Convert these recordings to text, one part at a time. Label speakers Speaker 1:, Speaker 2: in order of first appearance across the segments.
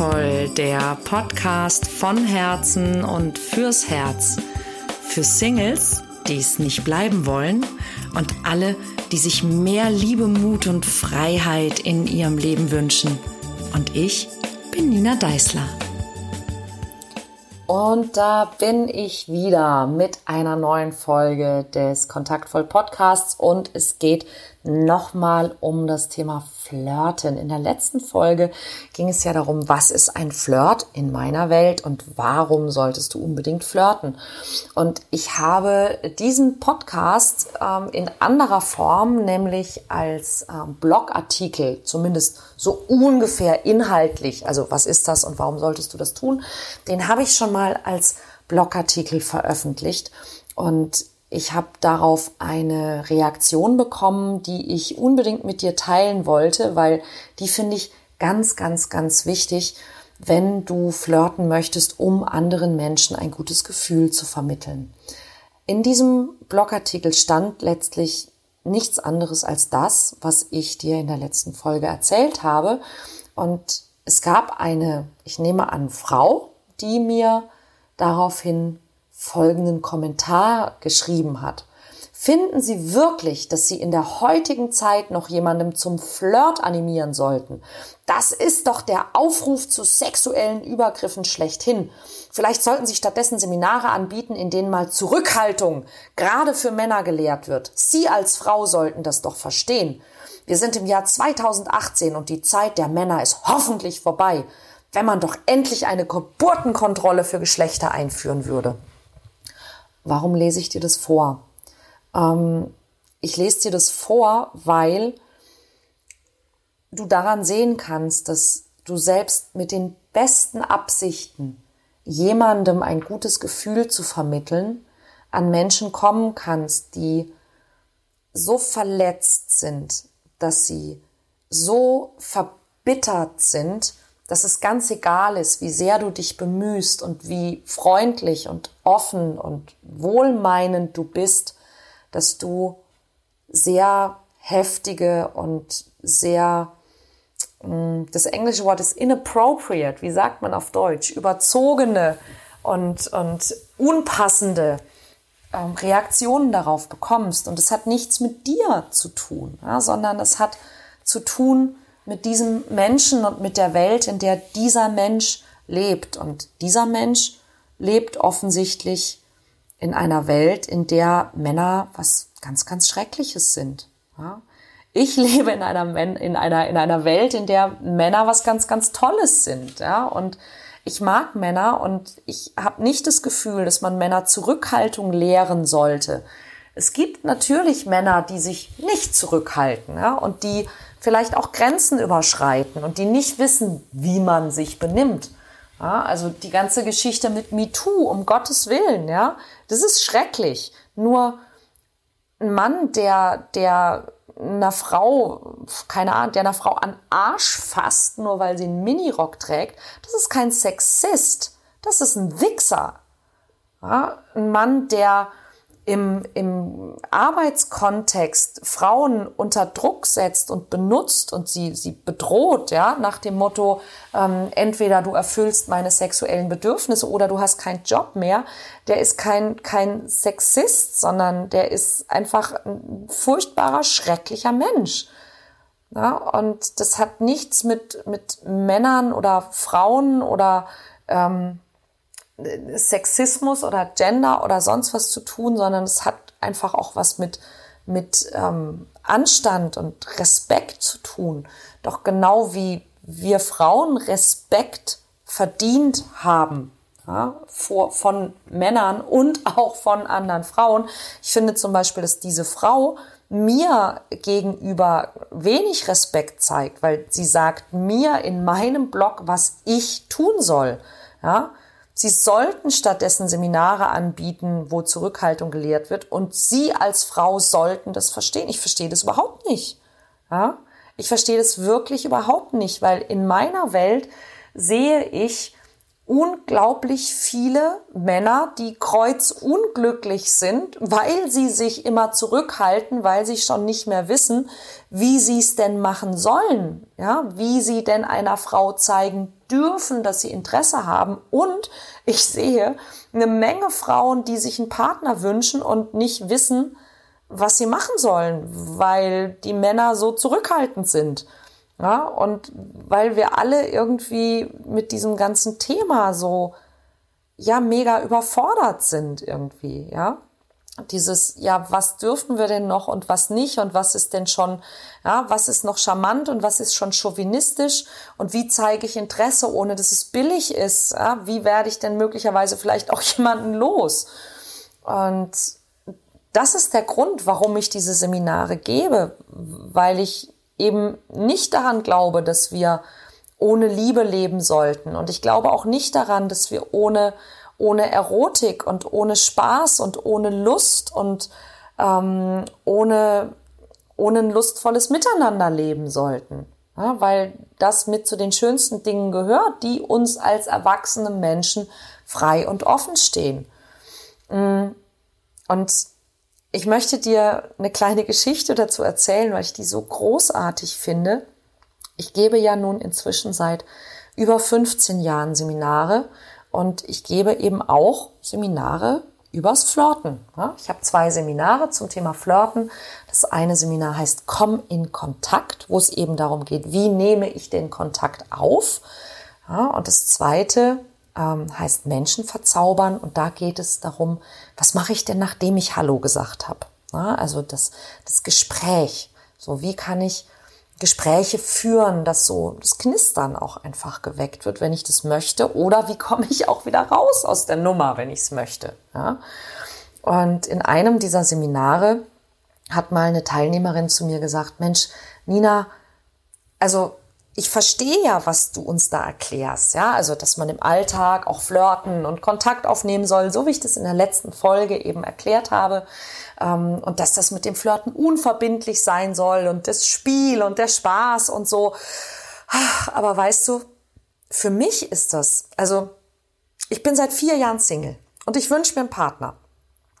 Speaker 1: Kontaktvoll, der Podcast von Herzen und fürs Herz. Für Singles, die es nicht bleiben wollen und alle, die sich mehr Liebe, Mut und Freiheit in ihrem Leben wünschen. Und ich bin Nina Deißler.
Speaker 2: Und da bin ich wieder mit einer neuen Folge des Kontaktvoll Podcasts und es geht nochmal um das Thema Flirten. In der letzten Folge ging es ja darum, was ist ein Flirt in meiner Welt und warum solltest du unbedingt flirten. Und ich habe diesen Podcast ähm, in anderer Form, nämlich als ähm, Blogartikel, zumindest so ungefähr inhaltlich, also was ist das und warum solltest du das tun, den habe ich schon mal als Blogartikel veröffentlicht. Und ich habe darauf eine Reaktion bekommen, die ich unbedingt mit dir teilen wollte, weil die finde ich ganz, ganz, ganz wichtig, wenn du flirten möchtest, um anderen Menschen ein gutes Gefühl zu vermitteln. In diesem Blogartikel stand letztlich nichts anderes als das, was ich dir in der letzten Folge erzählt habe. Und es gab eine, ich nehme an, Frau, die mir daraufhin folgenden Kommentar geschrieben hat. Finden Sie wirklich, dass Sie in der heutigen Zeit noch jemandem zum Flirt animieren sollten? Das ist doch der Aufruf zu sexuellen Übergriffen schlechthin. Vielleicht sollten Sie stattdessen Seminare anbieten, in denen mal Zurückhaltung gerade für Männer gelehrt wird. Sie als Frau sollten das doch verstehen. Wir sind im Jahr 2018 und die Zeit der Männer ist hoffentlich vorbei, wenn man doch endlich eine Geburtenkontrolle für Geschlechter einführen würde. Warum lese ich dir das vor? Ähm, ich lese dir das vor, weil du daran sehen kannst, dass du selbst mit den besten Absichten, jemandem ein gutes Gefühl zu vermitteln, an Menschen kommen kannst, die so verletzt sind, dass sie so verbittert sind, dass es ganz egal ist, wie sehr du dich bemühst und wie freundlich und offen und wohlmeinend du bist, dass du sehr heftige und sehr, mm, das englische Wort ist inappropriate, wie sagt man auf Deutsch, überzogene und, und unpassende ähm, Reaktionen darauf bekommst. Und es hat nichts mit dir zu tun, sondern es hat zu tun mit diesem Menschen und mit der Welt, in der dieser Mensch lebt. Und dieser Mensch lebt offensichtlich in einer Welt, in der Männer was ganz, ganz Schreckliches sind. Ja? Ich lebe in einer, in, einer, in einer Welt, in der Männer was ganz, ganz Tolles sind. Ja? Und ich mag Männer und ich habe nicht das Gefühl, dass man Männer Zurückhaltung lehren sollte. Es gibt natürlich Männer, die sich nicht zurückhalten ja? und die vielleicht auch Grenzen überschreiten und die nicht wissen, wie man sich benimmt. Ja, also die ganze Geschichte mit MeToo, um Gottes Willen, ja, das ist schrecklich. Nur ein Mann, der, der einer Frau, keine Ahnung, der einer Frau an Arsch fasst, nur weil sie einen Minirock trägt, das ist kein Sexist. Das ist ein Wichser. Ja, ein Mann, der im, im Arbeitskontext Frauen unter Druck setzt und benutzt und sie, sie bedroht, ja, nach dem Motto, ähm, entweder du erfüllst meine sexuellen Bedürfnisse oder du hast keinen Job mehr, der ist kein, kein Sexist, sondern der ist einfach ein furchtbarer, schrecklicher Mensch. Ja, und das hat nichts mit, mit Männern oder Frauen oder ähm, Sexismus oder Gender oder sonst was zu tun, sondern es hat einfach auch was mit, mit ähm, Anstand und Respekt zu tun. Doch genau wie wir Frauen Respekt verdient haben ja, vor, von Männern und auch von anderen Frauen. Ich finde zum Beispiel, dass diese Frau mir gegenüber wenig Respekt zeigt, weil sie sagt mir in meinem Blog, was ich tun soll. Ja, Sie sollten stattdessen Seminare anbieten, wo Zurückhaltung gelehrt wird. Und Sie als Frau sollten das verstehen. Ich verstehe das überhaupt nicht. Ja? Ich verstehe das wirklich überhaupt nicht, weil in meiner Welt sehe ich unglaublich viele Männer, die kreuzunglücklich sind, weil sie sich immer zurückhalten, weil sie schon nicht mehr wissen, wie sie es denn machen sollen, ja, wie sie denn einer Frau zeigen dürfen, dass sie Interesse haben. Und ich sehe eine Menge Frauen, die sich einen Partner wünschen und nicht wissen, was sie machen sollen, weil die Männer so zurückhaltend sind. Ja, und weil wir alle irgendwie mit diesem ganzen Thema so, ja, mega überfordert sind irgendwie, ja dieses, ja, was dürfen wir denn noch und was nicht und was ist denn schon, ja, was ist noch charmant und was ist schon chauvinistisch und wie zeige ich Interesse, ohne dass es billig ist, ja, wie werde ich denn möglicherweise vielleicht auch jemanden los? Und das ist der Grund, warum ich diese Seminare gebe, weil ich eben nicht daran glaube, dass wir ohne Liebe leben sollten und ich glaube auch nicht daran, dass wir ohne ohne Erotik und ohne Spaß und ohne Lust und ähm, ohne, ohne ein lustvolles Miteinander leben sollten. Ja, weil das mit zu den schönsten Dingen gehört, die uns als erwachsene Menschen frei und offen stehen. Mm. Und ich möchte dir eine kleine Geschichte dazu erzählen, weil ich die so großartig finde. Ich gebe ja nun inzwischen seit über 15 Jahren Seminare und ich gebe eben auch Seminare übers Flirten. Ich habe zwei Seminare zum Thema Flirten. Das eine Seminar heißt Komm in Kontakt, wo es eben darum geht, wie nehme ich den Kontakt auf. Und das zweite ähm, heißt Menschen verzaubern und da geht es darum, was mache ich denn, nachdem ich Hallo gesagt habe. Also das, das Gespräch. So, wie kann ich Gespräche führen, dass so das Knistern auch einfach geweckt wird, wenn ich das möchte. Oder wie komme ich auch wieder raus aus der Nummer, wenn ich es möchte. Ja? Und in einem dieser Seminare hat mal eine Teilnehmerin zu mir gesagt, Mensch, Nina, also ich verstehe ja, was du uns da erklärst, ja, also dass man im Alltag auch flirten und Kontakt aufnehmen soll, so wie ich das in der letzten Folge eben erklärt habe, ähm, und dass das mit dem Flirten unverbindlich sein soll und das Spiel und der Spaß und so. Aber weißt du, für mich ist das, also ich bin seit vier Jahren Single und ich wünsche mir einen Partner.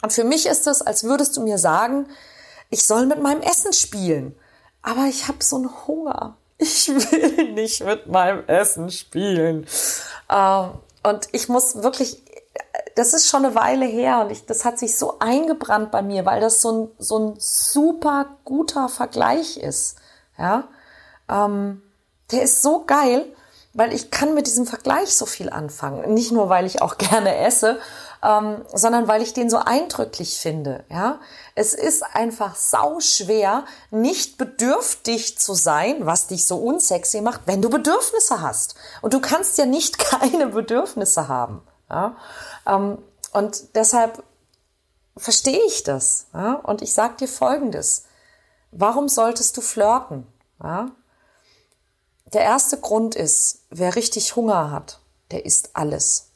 Speaker 2: Und für mich ist das, als würdest du mir sagen, ich soll mit meinem Essen spielen. Aber ich habe so einen Hunger ich will nicht mit meinem Essen spielen. Ähm, und ich muss wirklich, das ist schon eine Weile her und ich, das hat sich so eingebrannt bei mir, weil das so ein, so ein super guter Vergleich ist. Ja, ähm, der ist so geil, weil ich kann mit diesem Vergleich so viel anfangen. Nicht nur, weil ich auch gerne esse, ähm, sondern weil ich den so eindrücklich finde. Ja, es ist einfach sau schwer, nicht bedürftig zu sein, was dich so unsexy macht, wenn du Bedürfnisse hast. Und du kannst ja nicht keine Bedürfnisse haben. Ja? Ähm, und deshalb verstehe ich das. Ja? Und ich sage dir Folgendes. Warum solltest du flirten? Ja? Der erste Grund ist, wer richtig Hunger hat, der isst alles.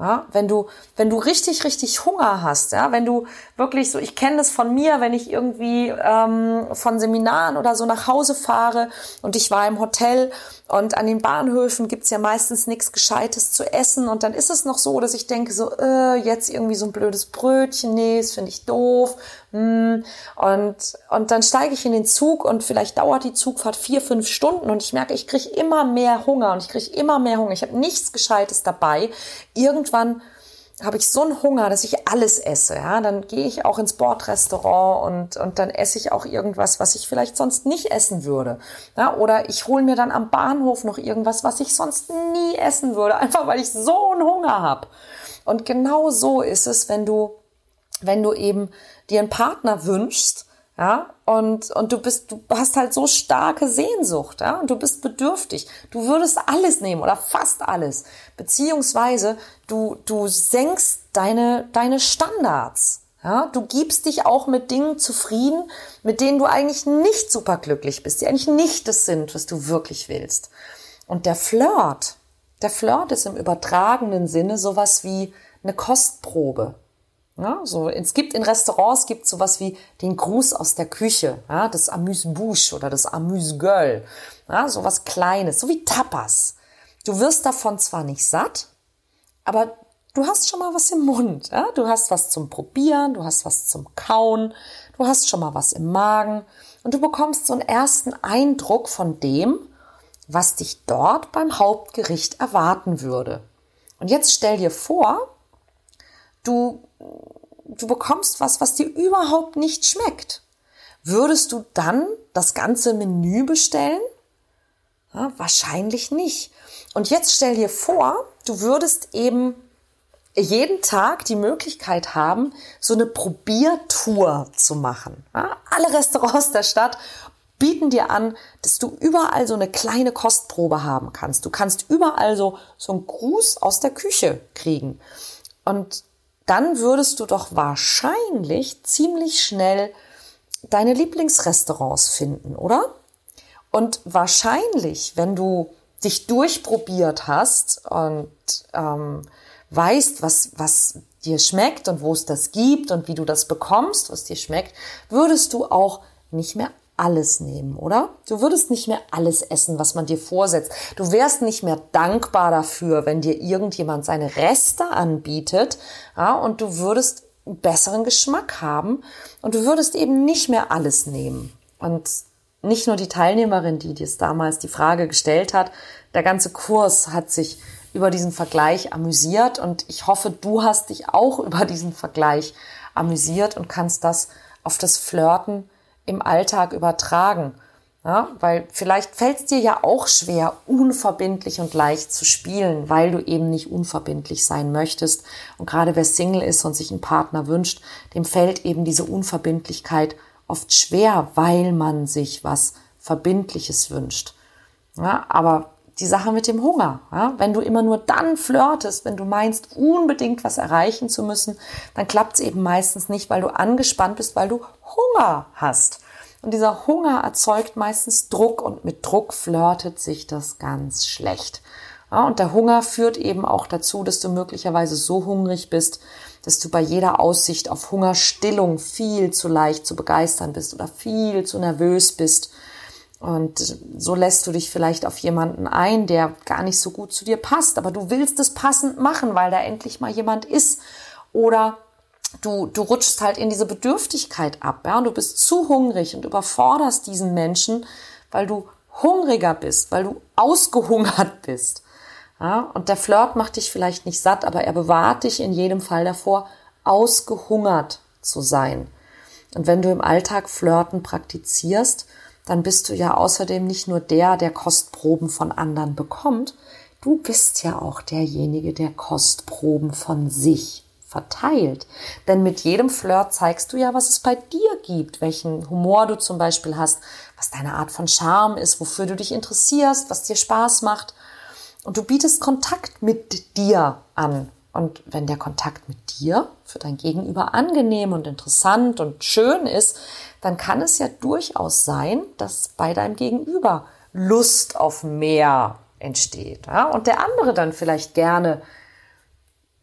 Speaker 2: Ja, wenn du, wenn du richtig, richtig Hunger hast, ja, wenn du wirklich so, ich kenne das von mir, wenn ich irgendwie ähm, von Seminaren oder so nach Hause fahre und ich war im Hotel und an den Bahnhöfen gibt's ja meistens nichts Gescheites zu essen und dann ist es noch so, dass ich denke so, äh, jetzt irgendwie so ein blödes Brötchen, nee, das finde ich doof. Und, und dann steige ich in den Zug und vielleicht dauert die Zugfahrt vier, fünf Stunden und ich merke, ich kriege immer mehr Hunger und ich kriege immer mehr Hunger. Ich habe nichts Gescheites dabei. Irgendwann habe ich so einen Hunger, dass ich alles esse. Ja, dann gehe ich auch ins Bordrestaurant und und dann esse ich auch irgendwas, was ich vielleicht sonst nicht essen würde. Ja, oder ich hole mir dann am Bahnhof noch irgendwas, was ich sonst nie essen würde, einfach weil ich so einen Hunger habe. Und genau so ist es, wenn du wenn du eben dir einen Partner wünschst, ja, und, und du bist, du hast halt so starke Sehnsucht, ja, und du bist bedürftig. Du würdest alles nehmen oder fast alles. Beziehungsweise du, du senkst deine, deine Standards. Ja, du gibst dich auch mit Dingen zufrieden, mit denen du eigentlich nicht superglücklich bist, die eigentlich nicht das sind, was du wirklich willst. Und der Flirt, der Flirt ist im übertragenen Sinne sowas wie eine Kostprobe. Ja, so, es gibt in Restaurants gibt sowas wie den Gruß aus der Küche, ja, das Amuse-Bouche oder das Amuse-Gueule, ja, sowas Kleines, so wie Tapas. Du wirst davon zwar nicht satt, aber du hast schon mal was im Mund, ja, du hast was zum Probieren, du hast was zum Kauen, du hast schon mal was im Magen und du bekommst so einen ersten Eindruck von dem, was dich dort beim Hauptgericht erwarten würde. Und jetzt stell dir vor, du, du bekommst was, was dir überhaupt nicht schmeckt. Würdest du dann das ganze Menü bestellen? Ja, wahrscheinlich nicht. Und jetzt stell dir vor, du würdest eben jeden Tag die Möglichkeit haben, so eine Probiertour zu machen. Ja, alle Restaurants der Stadt bieten dir an, dass du überall so eine kleine Kostprobe haben kannst. Du kannst überall so, so einen Gruß aus der Küche kriegen. Und dann würdest du doch wahrscheinlich ziemlich schnell deine Lieblingsrestaurants finden, oder? Und wahrscheinlich, wenn du dich durchprobiert hast und ähm, weißt, was, was dir schmeckt und wo es das gibt und wie du das bekommst, was dir schmeckt, würdest du auch nicht mehr alles nehmen, oder? Du würdest nicht mehr alles essen, was man dir vorsetzt. Du wärst nicht mehr dankbar dafür, wenn dir irgendjemand seine Reste anbietet, ja, und du würdest einen besseren Geschmack haben und du würdest eben nicht mehr alles nehmen. Und nicht nur die Teilnehmerin, die dir damals die Frage gestellt hat, der ganze Kurs hat sich über diesen Vergleich amüsiert und ich hoffe, du hast dich auch über diesen Vergleich amüsiert und kannst das auf das Flirten im Alltag übertragen. Ja, weil vielleicht fällt es dir ja auch schwer, unverbindlich und leicht zu spielen, weil du eben nicht unverbindlich sein möchtest. Und gerade wer Single ist und sich einen Partner wünscht, dem fällt eben diese Unverbindlichkeit oft schwer, weil man sich was Verbindliches wünscht. Ja, aber die Sache mit dem Hunger. Ja? Wenn du immer nur dann flirtest, wenn du meinst, unbedingt was erreichen zu müssen, dann klappt es eben meistens nicht, weil du angespannt bist, weil du Hunger hast. Und dieser Hunger erzeugt meistens Druck und mit Druck flirtet sich das ganz schlecht. Ja, und der Hunger führt eben auch dazu, dass du möglicherweise so hungrig bist, dass du bei jeder Aussicht auf Hungerstillung viel zu leicht zu begeistern bist oder viel zu nervös bist und so lässt du dich vielleicht auf jemanden ein, der gar nicht so gut zu dir passt, aber du willst es passend machen, weil da endlich mal jemand ist. Oder du, du rutschst halt in diese Bedürftigkeit ab, ja, und du bist zu hungrig und überforderst diesen Menschen, weil du hungriger bist, weil du ausgehungert bist. Ja, und der Flirt macht dich vielleicht nicht satt, aber er bewahrt dich in jedem Fall davor, ausgehungert zu sein. Und wenn du im Alltag Flirten praktizierst, dann bist du ja außerdem nicht nur der, der Kostproben von anderen bekommt, du bist ja auch derjenige, der Kostproben von sich verteilt. Denn mit jedem Flirt zeigst du ja, was es bei dir gibt, welchen Humor du zum Beispiel hast, was deine Art von Charme ist, wofür du dich interessierst, was dir Spaß macht. Und du bietest Kontakt mit dir an. Und wenn der Kontakt mit dir für dein Gegenüber angenehm und interessant und schön ist, dann kann es ja durchaus sein, dass bei deinem Gegenüber Lust auf mehr entsteht. Ja? Und der andere dann vielleicht gerne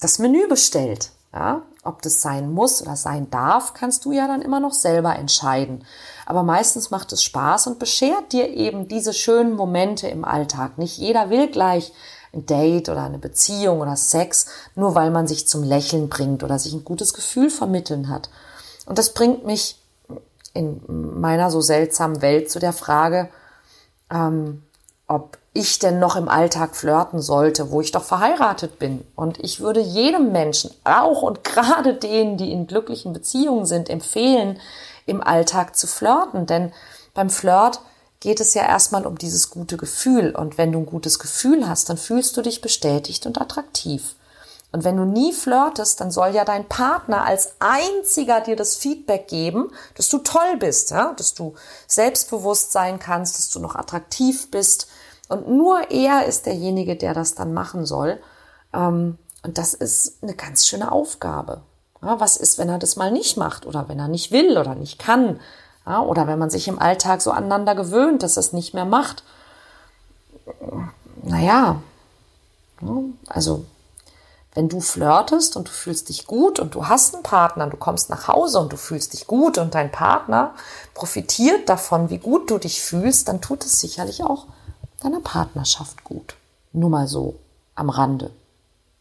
Speaker 2: das Menü bestellt. Ja? Ob das sein muss oder sein darf, kannst du ja dann immer noch selber entscheiden. Aber meistens macht es Spaß und beschert dir eben diese schönen Momente im Alltag. Nicht jeder will gleich ein Date oder eine Beziehung oder Sex, nur weil man sich zum Lächeln bringt oder sich ein gutes Gefühl vermitteln hat. Und das bringt mich in meiner so seltsamen Welt zu der Frage, ähm, ob ich denn noch im Alltag flirten sollte, wo ich doch verheiratet bin. Und ich würde jedem Menschen, auch und gerade denen, die in glücklichen Beziehungen sind, empfehlen, im Alltag zu flirten. Denn beim Flirt geht es ja erstmal um dieses gute Gefühl. Und wenn du ein gutes Gefühl hast, dann fühlst du dich bestätigt und attraktiv. Und wenn du nie flirtest, dann soll ja dein Partner als einziger dir das Feedback geben, dass du toll bist, ja? dass du selbstbewusst sein kannst, dass du noch attraktiv bist. Und nur er ist derjenige, der das dann machen soll. Ähm, und das ist eine ganz schöne Aufgabe. Was ist, wenn er das mal nicht macht oder wenn er nicht will oder nicht kann? Ja, oder wenn man sich im Alltag so aneinander gewöhnt, dass es nicht mehr macht. Naja, also wenn du flirtest und du fühlst dich gut und du hast einen Partner, du kommst nach Hause und du fühlst dich gut und dein Partner profitiert davon, wie gut du dich fühlst, dann tut es sicherlich auch deiner Partnerschaft gut. Nur mal so am Rande,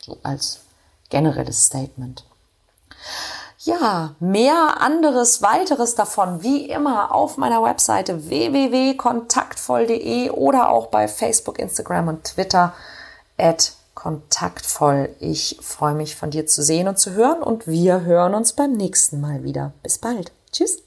Speaker 2: so als generelles Statement. Ja, mehr anderes, weiteres davon, wie immer, auf meiner Webseite www.kontaktvoll.de oder auch bei Facebook, Instagram und Twitter at kontaktvoll. Ich freue mich von dir zu sehen und zu hören und wir hören uns beim nächsten Mal wieder. Bis bald. Tschüss.